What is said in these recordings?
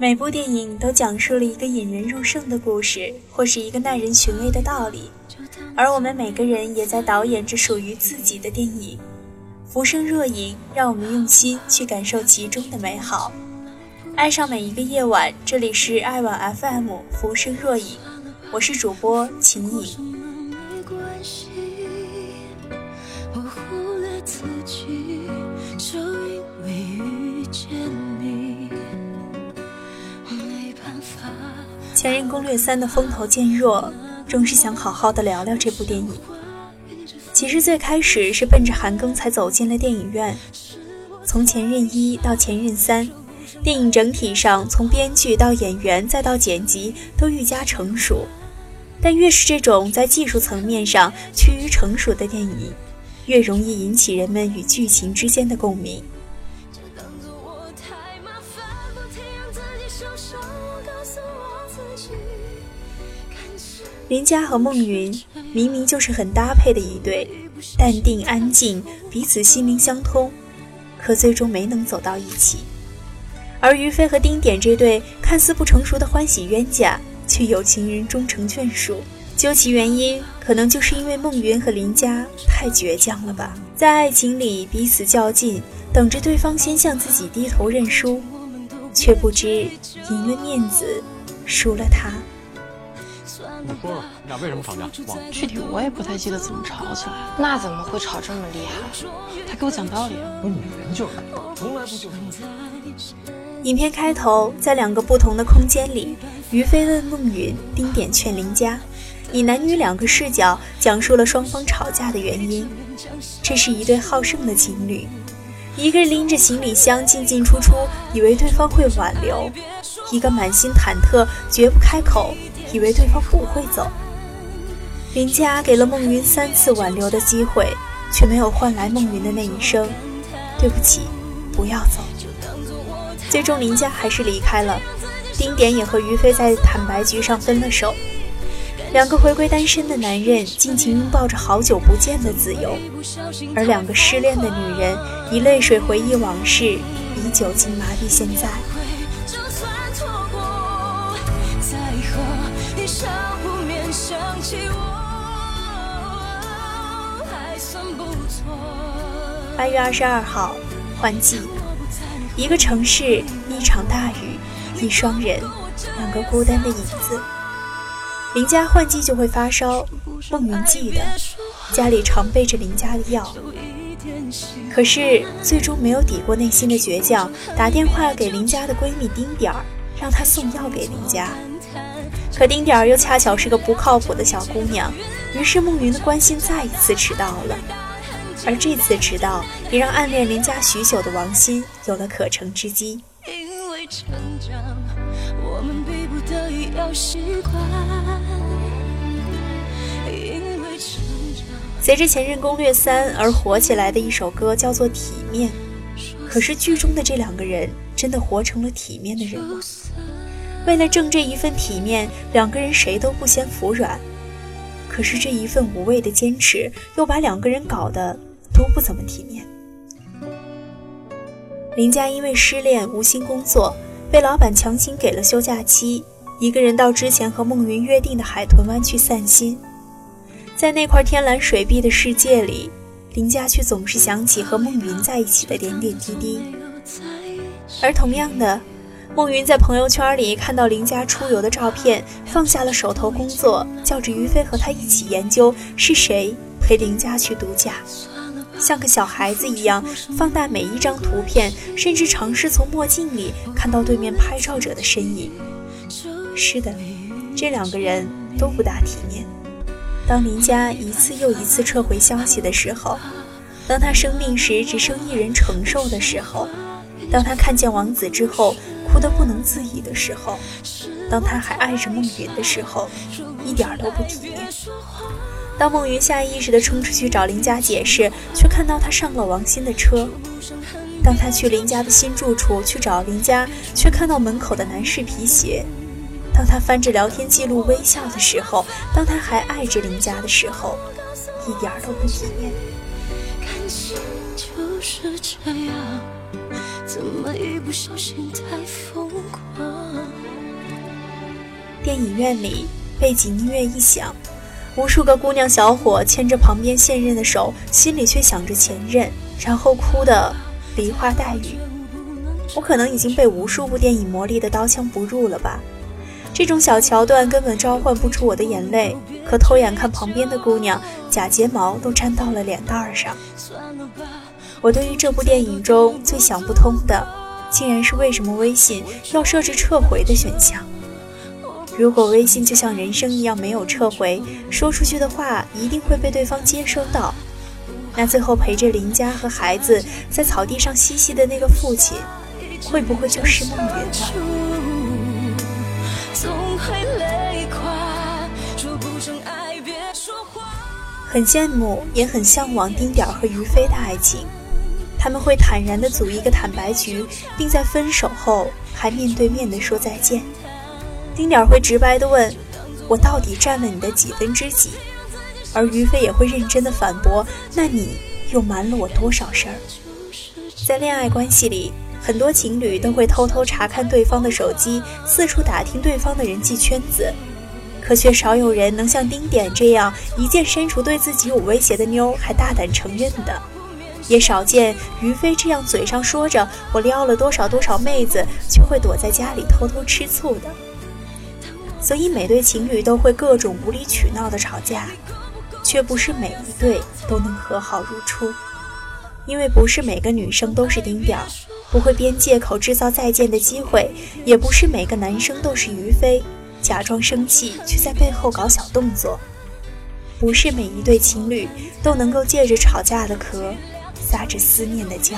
每部电影都讲述了一个引人入胜的故事，或是一个耐人寻味的道理，而我们每个人也在导演着属于自己的电影。浮生若影，让我们用心去感受其中的美好，爱上每一个夜晚。这里是爱晚 FM，浮生若影，我是主播秦颖。《前任攻略三》的风头渐弱，终是想好好的聊聊这部电影。其实最开始是奔着韩庚才走进了电影院。从《前任一》到《前任三》，电影整体上从编剧到演员再到剪辑都愈加成熟。但越是这种在技术层面上趋于成熟的电影，越容易引起人们与剧情之间的共鸣。林佳和孟云明明就是很搭配的一对，淡定安静，彼此心灵相通，可最终没能走到一起。而于飞和丁点这对看似不成熟的欢喜冤家，却有情人终成眷属。究其原因，可能就是因为孟云和林佳太倔强了吧，在爱情里彼此较劲，等着对方先向自己低头认输，却不知赢了面子，输了他。你说说，你俩为什么吵架？具体我也不太记得怎么吵起来。那怎么会吵这么厉害？他给我讲道理。不是女人就是，从来不就是。影片开头，在两个不同的空间里，于飞问孟云，丁点劝林佳，以男女两个视角讲述了双方吵架的原因。这是一对好胜的情侣，一个人拎着行李箱进进出出，以为对方会挽留；一个满心忐忑，绝不开口。以为对方不会走，林佳给了孟云三次挽留的机会，却没有换来孟云的那一声“对不起，不要走”。最终，林佳还是离开了，丁点也和于飞在坦白局上分了手。两个回归单身的男人尽情拥抱着好久不见的自由，而两个失恋的女人以泪水回忆往事，以酒精麻痹现在。上湖面想起我，还算不错八月二十二号，换季。一个城市，一场大雨，一双人，两个孤单的影子。林家换季就会发烧，孟云记得家里常备着林家的药，可是最终没有抵过内心的倔强，打电话给林家的闺蜜丁点儿，让她送药给林家。可丁点儿又恰巧是个不靠谱的小姑娘，于是孟云的关心再一次迟到了。而这次迟到，也让暗恋林家许久的王鑫有了可乘之机。随着《前任攻略三》而火起来的一首歌叫做《体面》，可是剧中的这两个人真的活成了体面的人吗？为了挣这一份体面，两个人谁都不先服软。可是这一份无谓的坚持，又把两个人搞得都不怎么体面。林佳因为失恋无心工作，被老板强行给了休假期，一个人到之前和孟云约定的海豚湾去散心。在那块天蓝水碧的世界里，林佳却总是想起和孟云在一起的点点滴滴。而同样的。孟云在朋友圈里看到林家出游的照片，放下了手头工作，叫着于飞和他一起研究是谁陪林家去度假，像个小孩子一样放大每一张图片，甚至尝试从墨镜里看到对面拍照者的身影。是的，这两个人都不大体面。当林家一次又一次撤回消息的时候，当他生病时只剩一人承受的时候，当他看见王子之后。哭得不能自已的时候，当他还爱着孟云的时候，一点都不体面。当孟云下意识地冲出去找林家解释，却看到他上了王鑫的车；当他去林家的新住处去找林家，却看到门口的男士皮鞋；当他翻着聊天记录微笑的时候，当他还爱着林家的时候，一点都不体面。感情就是这样。怎么一不小心太疯狂电影院里背景音乐一响无数个姑娘小伙牵着旁边现任的手心里却想着前任然后哭的梨花带雨。我可能已经被无数部电影磨砺的刀枪不入了吧。这种小桥段根本召唤不出我的眼泪，可偷眼看旁边的姑娘，假睫毛都粘到了脸蛋上。我对于这部电影中最想不通的，竟然是为什么微信要设置撤回的选项。如果微信就像人生一样没有撤回，说出去的话一定会被对方接收到，那最后陪着林佳和孩子在草地上嬉戏的那个父亲，会不会就是梦云呢？很羡慕，也很向往丁点儿和于飞的爱情。他们会坦然地组一个坦白局，并在分手后还面对面地说再见。丁点儿会直白地问：“我到底占了你的几分之几？”而于飞也会认真地反驳：“那你又瞒了我多少事儿？”在恋爱关系里，很多情侣都会偷偷查看对方的手机，四处打听对方的人际圈子，可却少有人能像丁点这样一键删除对自己有威胁的妞还大胆承认的。也少见于飞这样嘴上说着我撩了多少多少妹子，却会躲在家里偷偷吃醋的。所以每对情侣都会各种无理取闹的吵架，却不是每一对都能和好如初。因为不是每个女生都是丁点儿，不会编借口制造再见的机会；也不是每个男生都是于飞，假装生气却在背后搞小动作。不是每一对情侣都能够借着吵架的壳。撒着思念的娇。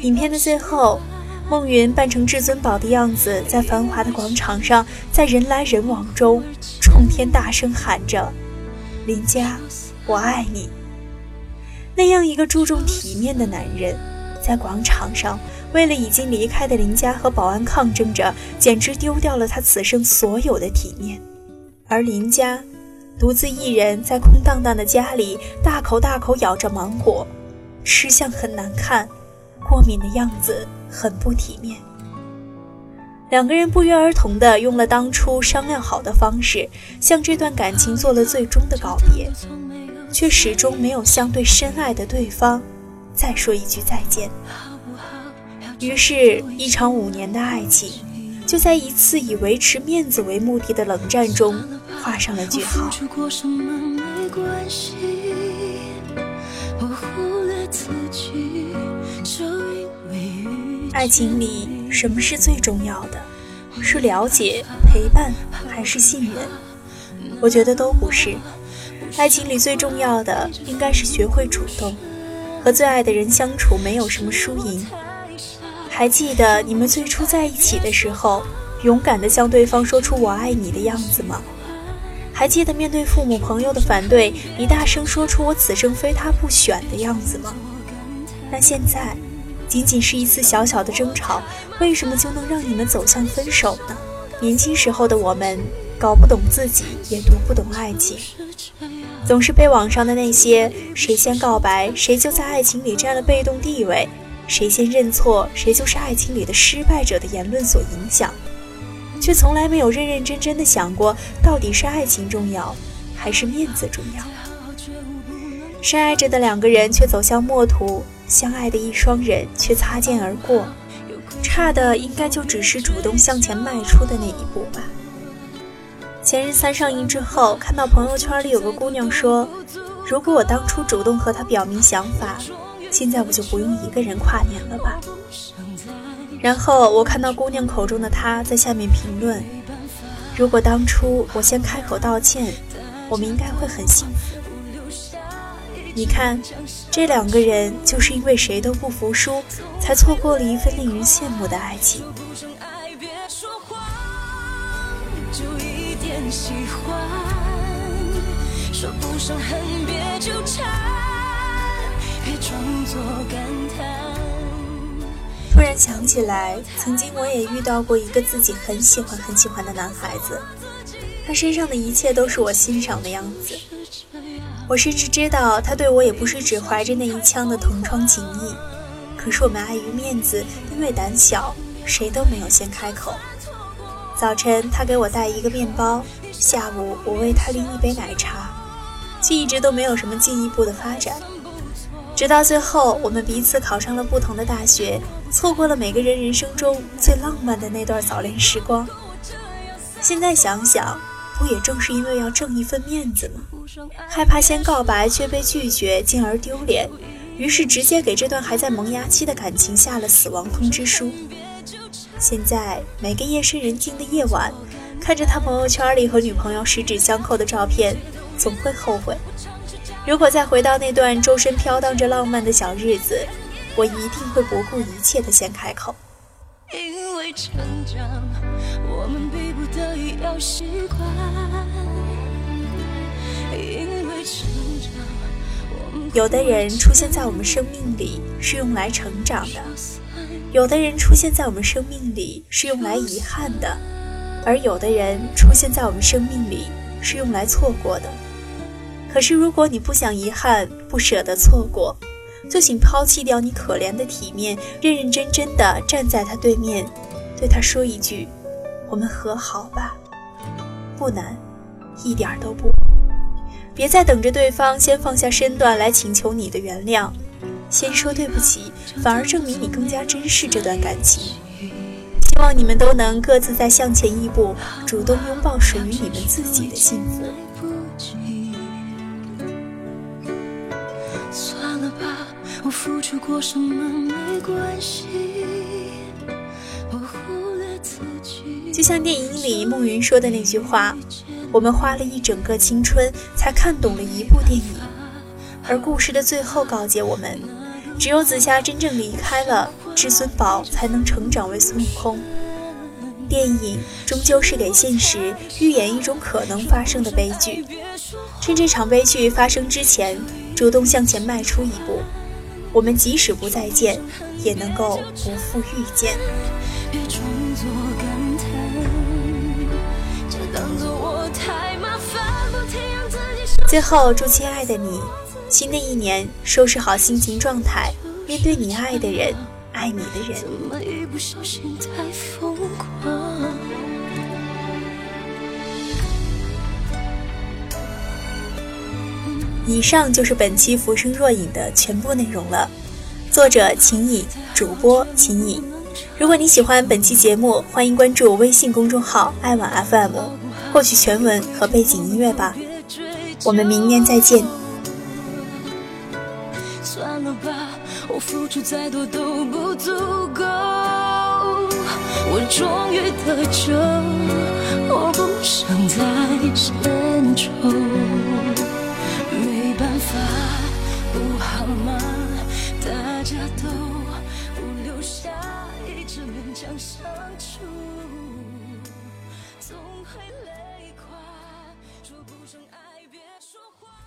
影片的最后，孟云扮成至尊宝的样子，在繁华的广场上，在人来人往中，冲天大声喊着：“林佳，我爱你。”那样一个注重体面的男人，在广场上。为了已经离开的林家和保安抗争着，简直丢掉了他此生所有的体面。而林家独自一人在空荡荡的家里，大口大口咬着芒果，吃相很难看，过敏的样子很不体面。两个人不约而同地用了当初商量好的方式，向这段感情做了最终的告别，却始终没有向对深爱的对方再说一句再见。于是，一场五年的爱情，就在一次以维持面子为目的的冷战中画上了句号。我忽略自己爱情里，什么是最重要的？是了解、陪伴，还是信任？我觉得都不是。爱情里最重要的，应该是学会主动。和最爱的人相处，没有什么输赢。还记得你们最初在一起的时候，勇敢地向对方说出“我爱你”的样子吗？还记得面对父母朋友的反对，你大声说出“我此生非他不选”的样子吗？那现在，仅仅是一次小小的争吵，为什么就能让你们走向分手呢？年轻时候的我们，搞不懂自己，也读不懂爱情，总是被网上的那些“谁先告白，谁就在爱情里占了被动地位”。谁先认错，谁就是爱情里的失败者的言论所影响，却从来没有认认真真的想过，到底是爱情重要，还是面子重要？深爱着的两个人却走向陌途，相爱的一双人却擦肩而过，差的应该就只是主动向前迈出的那一步吧。前任三上映之后，看到朋友圈里有个姑娘说：“如果我当初主动和他表明想法。”现在我就不用一个人跨年了吧？然后我看到姑娘口中的他在下面评论：“如果当初我先开口道歉，我们应该会很幸福。”你看，这两个人就是因为谁都不服输，才错过了一份令人羡慕的爱情。说不上恨，别纠缠。突然想起来，曾经我也遇到过一个自己很喜欢很喜欢的男孩子，他身上的一切都是我欣赏的样子。我甚至知道他对我也不是只怀着那一腔的同窗情谊。可是我们碍于面子，因为胆小，谁都没有先开口。早晨他给我带一个面包，下午我为他拎一杯奶茶，却一直都没有什么进一步的发展。直到最后，我们彼此考上了不同的大学，错过了每个人人生中最浪漫的那段早恋时光。现在想想，不也正是因为要挣一份面子吗？害怕先告白却被拒绝，进而丢脸，于是直接给这段还在萌芽期的感情下了死亡通知书。现在每个夜深人静的夜晚，看着他朋友圈里和女朋友十指相扣的照片，总会后悔。如果再回到那段周身飘荡着浪漫的小日子，我一定会不顾一切的先开口。因为成长，我们逼不得已要习惯。因为成长，有的人出现在我们生命里是用来成长的，有的人出现在我们生命里是用来遗憾的，而有的人出现在我们生命里是用来错过的。可是，如果你不想遗憾，不舍得错过，就请抛弃掉你可怜的体面，认认真真的站在他对面，对他说一句：“我们和好吧。”不难，一点都不。别再等着对方先放下身段来请求你的原谅，先说对不起，反而证明你更加珍视这段感情。希望你们都能各自再向前一步，主动拥抱属于你们自己的幸福。我付出过什么没关系。就像电影里孟云说的那句话：“我们花了一整个青春才看懂了一部电影。”而故事的最后告诫我们：只有紫霞真正离开了，至尊宝才能成长为孙悟空。电影终究是给现实预演一种可能发生的悲剧，趁这场悲剧发生之前，主动向前迈出一步。我们即使不再见，也能够不负遇见。最后，祝亲爱的你，新的一年收拾好心情状态，面对你爱的人，爱你的人。以上就是本期《浮生若影》的全部内容了。作者：秦颖，主播：秦颖。如果你喜欢本期节目，欢迎关注微信公众号“爱晚 FM”，获取全文和背景音乐吧。我们明年再见。算了吧，我付出再多都不足够。我终于得救，我不想再牵愁。想相处总会累垮，说不上爱，别说谎。